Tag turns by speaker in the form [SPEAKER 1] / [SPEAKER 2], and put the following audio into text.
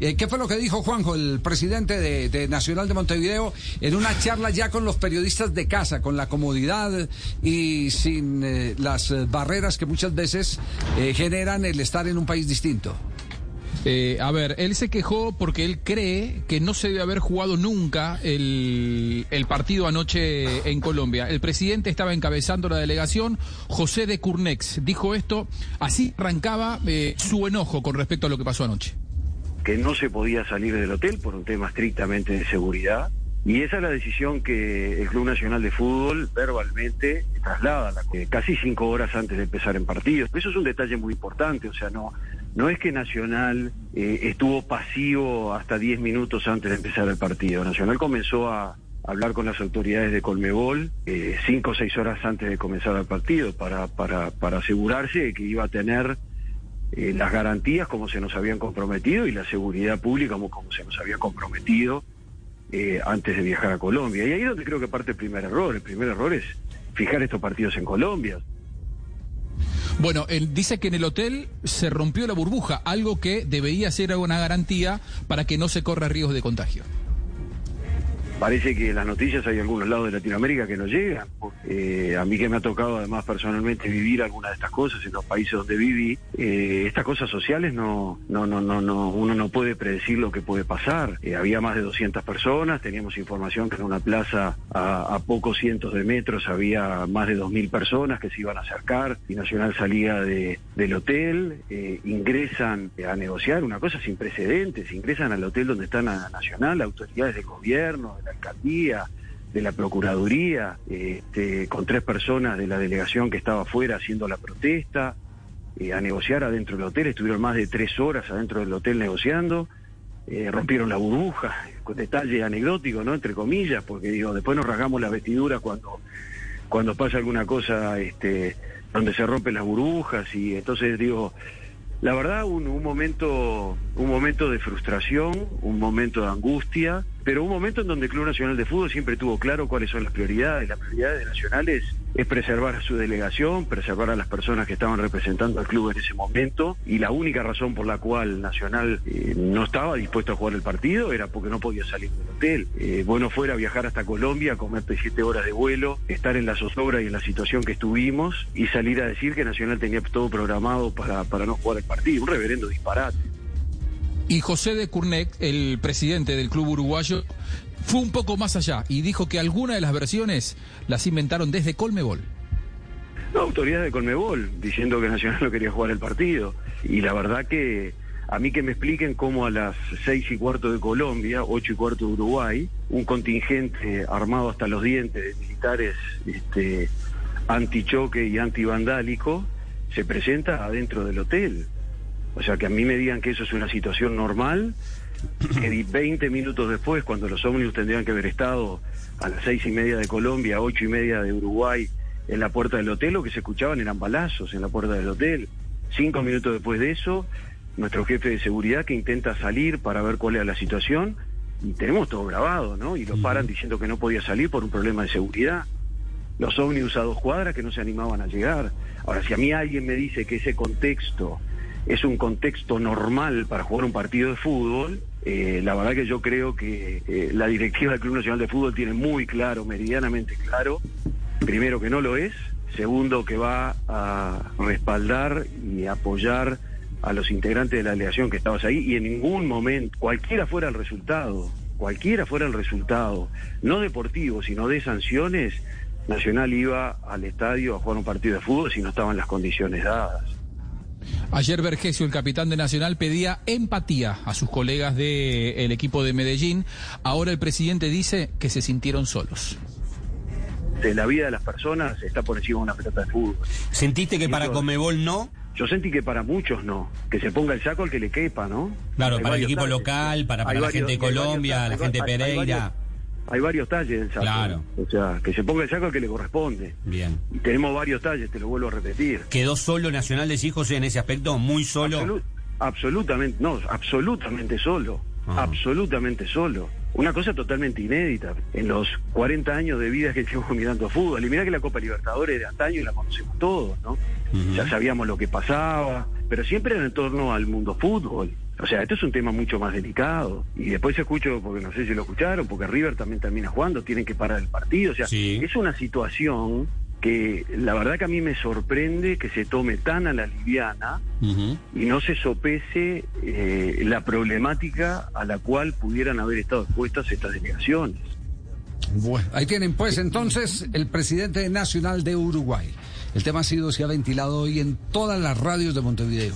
[SPEAKER 1] Eh, ¿Qué fue lo que dijo Juanjo, el presidente de, Nacional de Montevideo, en una charla ya con los periodistas de casa, con la comodidad y sin eh, las eh, barreras que muchas veces generan el estar en un país distinto?
[SPEAKER 2] A ver, él se quejó porque él cree que no se debe haber jugado nunca el, partido anoche en Colombia. El presidente estaba encabezando la delegación, José de Curnex, dijo esto, así arrancaba su enojo con respecto a lo que pasó anoche.
[SPEAKER 3] Que no se podía salir del hotel por un tema estrictamente de seguridad. Y esa es la decisión que el Club Nacional de Fútbol verbalmente traslada, la- casi cinco horas antes de empezar en partido. Eso es un detalle muy importante, o sea, no, no es que Nacional eh, estuvo pasivo hasta 10 minutos antes de empezar el partido. Nacional comenzó a hablar con las autoridades de Colmebol eh, cinco o seis horas antes de comenzar el partido para, para, para asegurarse de que iba a tener eh, las garantías como se nos habían comprometido y la seguridad pública como, se nos había comprometido eh, antes de viajar a Colombia. Y ahí es donde creo que parte el primer error. El primer error es fijar estos partidos en Colombia.
[SPEAKER 2] Bueno, él dice que en el hotel se rompió la burbuja, algo que debería ser una garantía para que no se corra riesgo de contagio.
[SPEAKER 3] Parece que las noticias hay algunos lados de Latinoamérica que no llegan. Eh, a mí que me ha tocado además personalmente vivir algunas de estas cosas en los países donde viví, eh, estas cosas sociales no, no, no, no, no, uno no puede predecir lo que puede pasar. Eh, había más de 200 personas, teníamos información que en una plaza a, a pocos cientos de metros había más de 2.000 personas que se iban a acercar y Nacional salía de, del hotel, eh, ingresan a negociar, una cosa sin precedentes, ingresan al hotel donde está na- Nacional, autoridades del gobierno, la alcaldía, de la Procuraduría, este, con tres personas de la delegación que estaba afuera haciendo la protesta, eh, a negociar adentro del hotel, estuvieron más de tres horas adentro del hotel negociando, eh, rompieron la burbuja, con detalle anecdótico, ¿no? Entre comillas, porque digo, después nos rasgamos las vestiduras cuando, cuando pasa alguna cosa este, donde se rompen las burbujas y entonces digo, la verdad un, un momento, un momento de frustración, un momento de angustia, pero un momento en donde el Club Nacional de Fútbol siempre tuvo claro cuáles son las prioridades. Las prioridades de Nacional es, es preservar a su delegación, preservar a las personas que estaban representando al club en ese momento, y la única razón por la cual Nacional eh, no estaba dispuesto a jugar el partido era porque no podía salir del hotel. Eh, bueno fuera viajar hasta Colombia, comerte siete horas de vuelo, estar en la zozobra y en la situación que estuvimos, y salir a decir que Nacional tenía todo programado para, para no jugar el partido. Un reverendo disparate.
[SPEAKER 2] Y José de Curnet, el presidente del club uruguayo, fue un poco más allá y dijo que algunas de las versiones las inventaron desde Colmebol.
[SPEAKER 3] No, autoridades de Colmebol diciendo que Nacional no quería jugar el partido. Y la verdad que a mí que me expliquen cómo a las seis y cuarto de Colombia, ocho y cuarto de Uruguay, un contingente armado hasta los dientes de militares este, antichoque y antivandálico se presenta adentro del hotel. O sea, que a mí me digan que eso es una situación normal, que di- 20 minutos después, cuando los ómnibus tendrían que haber estado a las seis y media de Colombia, ocho y media de Uruguay, en la puerta del hotel, lo que se escuchaban eran balazos en la puerta del hotel. Cinco minutos después de eso, nuestro jefe de seguridad que intenta salir para ver cuál era la situación, y tenemos todo grabado, ¿no? Y lo paran diciendo que no podía salir por un problema de seguridad los ómnibus a dos cuadras que no se animaban a llegar. Ahora, si a mí alguien me dice que ese contexto es un contexto normal para jugar un partido de fútbol, eh, la verdad que yo creo que eh, la directiva del Club Nacional de Fútbol tiene muy claro, meridianamente claro, primero que no lo es, segundo que va a respaldar y apoyar a los integrantes de la delegación que estabas ahí y en ningún momento, cualquiera fuera el resultado, cualquiera fuera el resultado, no deportivo, sino de sanciones, Nacional iba al estadio a jugar un partido de fútbol si no estaban las condiciones dadas.
[SPEAKER 2] Ayer Vergesio, el capitán de Nacional, pedía empatía a sus colegas del equipo de Medellín. Ahora el presidente dice que se sintieron solos.
[SPEAKER 3] De la vida de las personas está por encima de una pelota de fútbol.
[SPEAKER 4] ¿Sentiste que para Comebol no?
[SPEAKER 3] yo sentí que para muchos no, que se ponga el saco al que le quepa, ¿no?
[SPEAKER 4] Claro,
[SPEAKER 3] Hay
[SPEAKER 4] para el equipo local, para, para la gente de
[SPEAKER 3] varios
[SPEAKER 4] Colombia, la gente de
[SPEAKER 3] hay
[SPEAKER 4] Pereira.
[SPEAKER 3] varios- Hay varios talles en saco.
[SPEAKER 4] Claro.
[SPEAKER 3] O sea, que se ponga el saco al que le corresponde.
[SPEAKER 4] Bien.
[SPEAKER 3] Y tenemos varios talles, te lo vuelvo a repetir.
[SPEAKER 4] ¿Quedó solo Nacional de hijos en ese aspecto? ¿Muy solo?
[SPEAKER 3] Absolu- absolutamente, no, absolutamente solo.
[SPEAKER 4] Ah.
[SPEAKER 3] Absolutamente solo. Una cosa totalmente inédita en los 40 años de vida que llevo mirando fútbol. Y mira que la Copa Libertadores de antaño la conocemos todos, ¿no? Ya sabíamos lo que pasaba, pero siempre en torno al mundo fútbol. O sea, esto es un tema mucho más delicado. Y después escucho, porque no sé si lo escucharon, porque River también termina jugando, tienen que parar el partido. O sea,
[SPEAKER 4] Sí.
[SPEAKER 3] es una situación que la verdad que a mí me sorprende que se tome tan a la liviana y no se sopese eh, la problemática a la cual pudieran haber estado expuestas estas delegaciones.
[SPEAKER 1] Bueno, ahí tienen pues entonces el presidente nacional de Uruguay. El tema ha sido, se ha ventilado hoy en todas las radios de Montevideo.